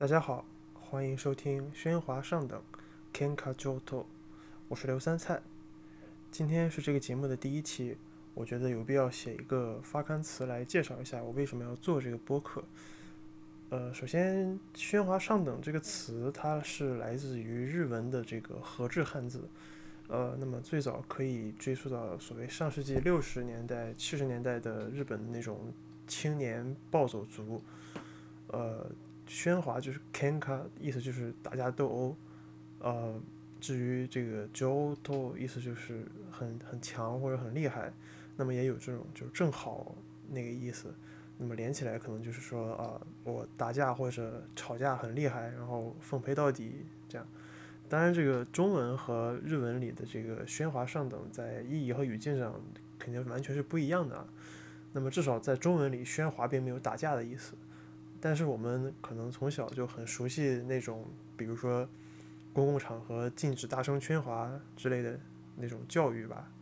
大家好，欢迎收听《喧哗上等》，Kenka Joto，我是刘三菜。今天是这个节目的第一期，我觉得有必要写一个发刊词来介绍一下我为什么要做这个播客。呃，首先，“喧哗上等”这个词它是来自于日文的这个和制汉字，呃，那么最早可以追溯到所谓上世纪六十年代、七十年代的日本那种青年暴走族，呃。喧哗就是 kenka，意思就是打架斗殴。呃，至于这个 joto，意思就是很很强或者很厉害。那么也有这种就是正好那个意思。那么连起来可能就是说啊，我打架或者吵架很厉害，然后奉陪到底这样。当然，这个中文和日文里的这个喧哗上等，在意义和语境上肯定完全是不一样的。那么至少在中文里，喧哗并没有打架的意思。但是我们可能从小就很熟悉那种，比如说公共场合禁止大声喧哗之类的那种教育吧。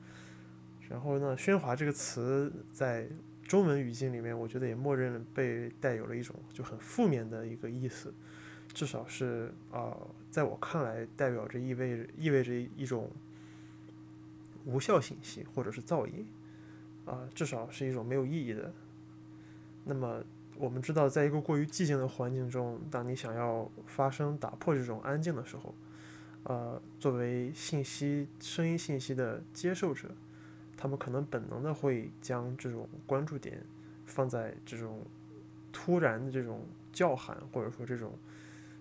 然后呢，喧哗这个词在中文语境里面，我觉得也默认被带有了一种就很负面的一个意思，至少是啊，在我看来，代表着意味着意味着一种无效信息或者是噪音啊，至少是一种没有意义的。那么。我们知道，在一个过于寂静的环境中，当你想要发声打破这种安静的时候，呃，作为信息、声音信息的接受者，他们可能本能的会将这种关注点放在这种突然的这种叫喊，或者说这种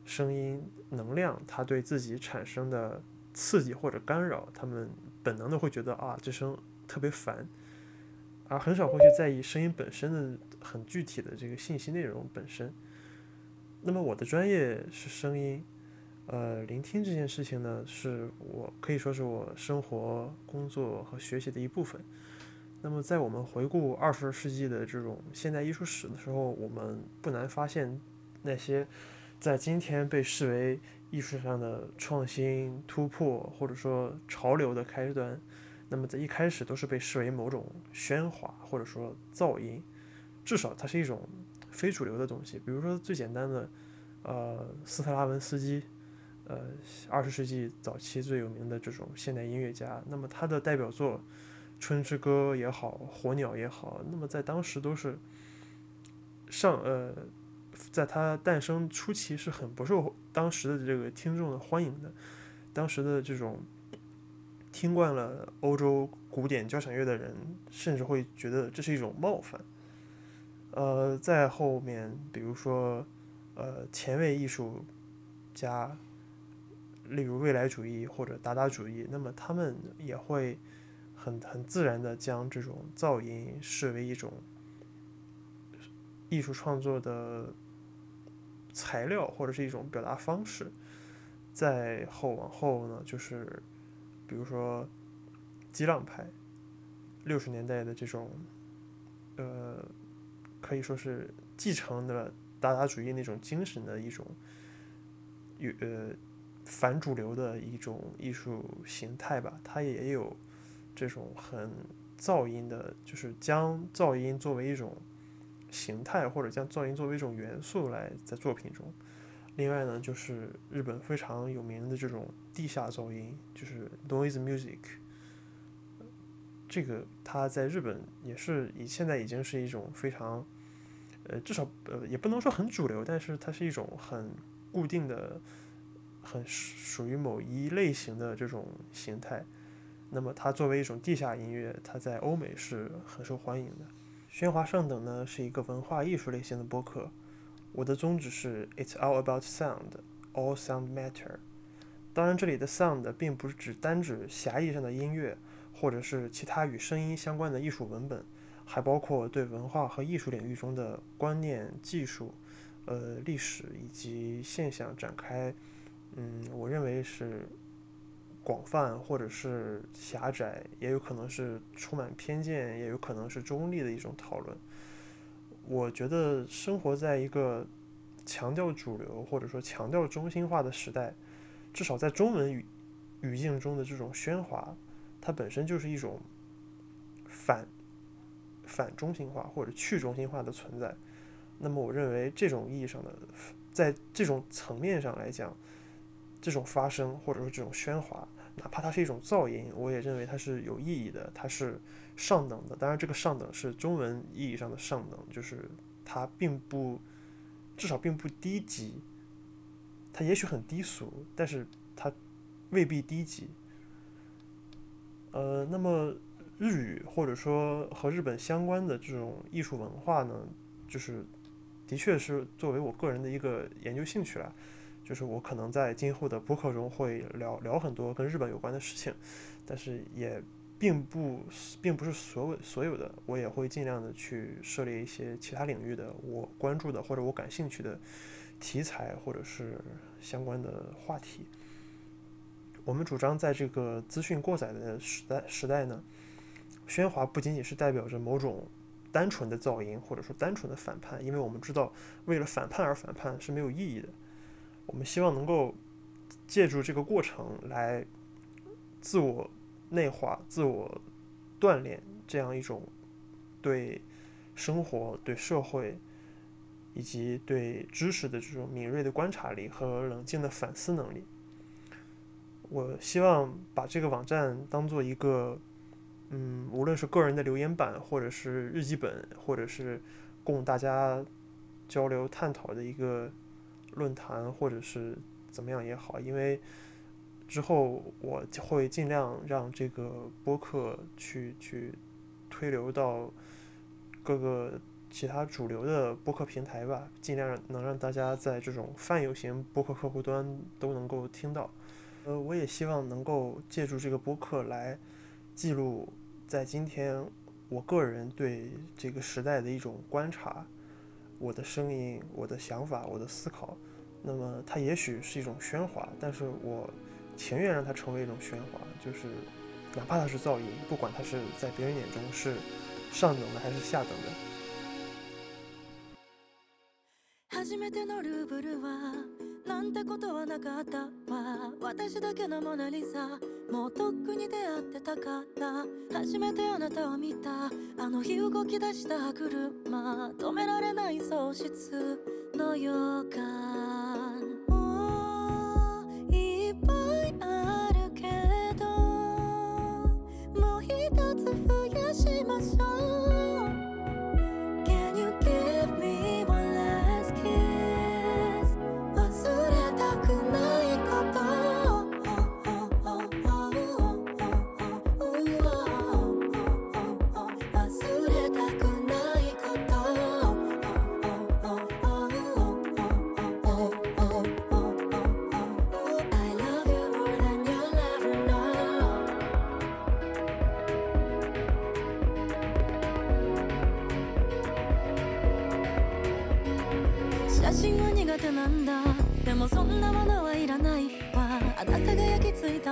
声音能量它对自己产生的刺激或者干扰，他们本能的会觉得啊，这声特别烦。而很少会去在意声音本身的很具体的这个信息内容本身。那么我的专业是声音，呃，聆听这件事情呢，是我可以说是我生活、工作和学习的一部分。那么在我们回顾二十世纪的这种现代艺术史的时候，我们不难发现，那些在今天被视为艺术上的创新突破，或者说潮流的开端。那么在一开始都是被视为某种喧哗或者说噪音，至少它是一种非主流的东西。比如说最简单的，呃，斯特拉文斯基，呃，二十世纪早期最有名的这种现代音乐家。那么他的代表作《春之歌》也好，《火鸟》也好，那么在当时都是上呃，在他诞生初期是很不受当时的这个听众的欢迎的，当时的这种。听惯了欧洲古典交响乐的人，甚至会觉得这是一种冒犯。呃，在后面，比如说，呃，前卫艺术家，例如未来主义或者达达主义，那么他们也会很很自然的将这种噪音视为一种艺术创作的材料或者是一种表达方式。再后往后呢，就是。比如说，激浪派，六十年代的这种，呃，可以说是继承的达达主义那种精神的一种，有呃反主流的一种艺术形态吧。它也有这种很噪音的，就是将噪音作为一种形态，或者将噪音作为一种元素来在作品中。另外呢，就是日本非常有名的这种地下噪音，就是 noise music。这个它在日本也是以现在已经是一种非常，呃，至少呃也不能说很主流，但是它是一种很固定的、很属于某一类型的这种形态。那么它作为一种地下音乐，它在欧美是很受欢迎的。喧哗上等呢是一个文化艺术类型的播客。我的宗旨是 "It's all about sound, all sound matter"。当然，这里的 sound 并不是指单指狭义上的音乐，或者是其他与声音相关的艺术文本，还包括对文化和艺术领域中的观念、技术、呃历史以及现象展开。嗯，我认为是广泛或者是狭窄，也有可能是充满偏见，也有可能是中立的一种讨论。我觉得生活在一个强调主流或者说强调中心化的时代，至少在中文语语境中的这种喧哗，它本身就是一种反反中心化或者去中心化的存在。那么，我认为这种意义上的在这种层面上来讲，这种发声或者说这种喧哗，哪怕它是一种噪音，我也认为它是有意义的，它是上等的。当然，这个上等是中文意义上的上等，就是它并不，至少并不低级。它也许很低俗，但是它未必低级。呃，那么日语或者说和日本相关的这种艺术文化呢，就是的确是作为我个人的一个研究兴趣了。就是我可能在今后的播客中会聊聊很多跟日本有关的事情，但是也并不并不是所有所有的，我也会尽量的去涉猎一些其他领域的我关注的或者我感兴趣的题材或者是相关的话题。我们主张在这个资讯过载的时代时代呢，喧哗不仅仅是代表着某种单纯的噪音，或者说单纯的反叛，因为我们知道为了反叛而反叛是没有意义的。我们希望能够借助这个过程来自我内化、自我锻炼这样一种对生活、对社会以及对知识的这种敏锐的观察力和冷静的反思能力。我希望把这个网站当做一个，嗯，无论是个人的留言板，或者是日记本，或者是供大家交流探讨的一个论坛，或者是怎么样也好，因为之后我会尽量让这个播客去去推流到各个其他主流的播客平台吧，尽量能让大家在这种泛有型播客客户端都能够听到。呃，我也希望能够借助这个播客来记录在今天我个人对这个时代的一种观察，我的声音、我的想法、我的思考。那么它也许是一种喧哗，但是我情愿让它成为一种喧哗，就是哪怕它是噪音，不管它是在别人眼中是上等的还是下等的。なんてことはなかった。わ私だけのモナリザ。もうとっくに出会ってたから。初めてあなたを見た。あの日動き出した車。止められない喪失の予感。もういっぱいあるけど。もう一つ増やしましょう。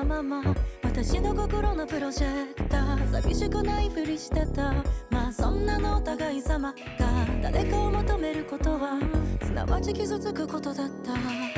まま。私の心のプロジェクター。寂しくないふりしてた。まあそんなのお互い様が。誰かを求めることは。すなわち傷つくことだった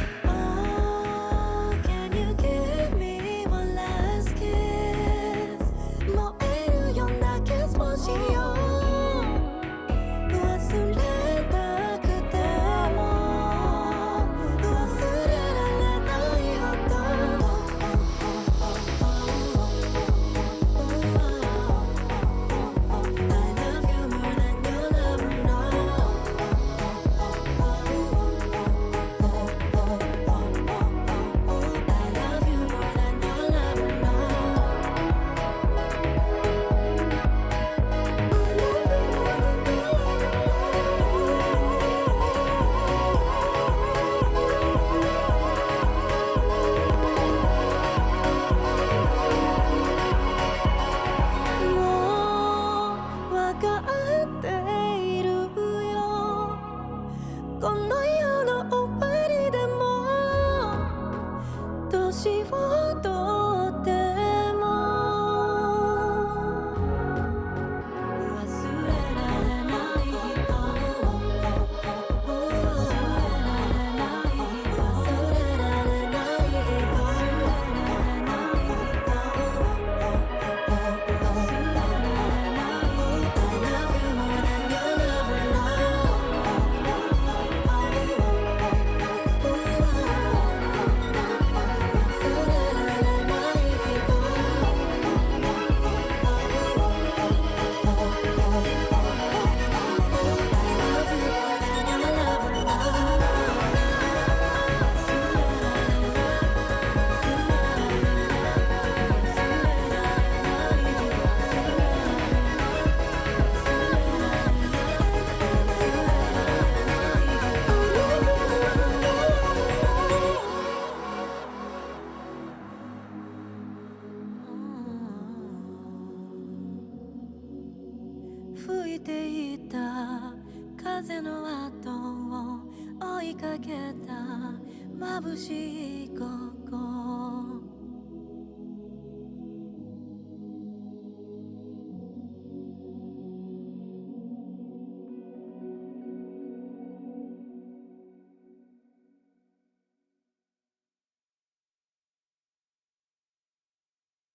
た眩しい心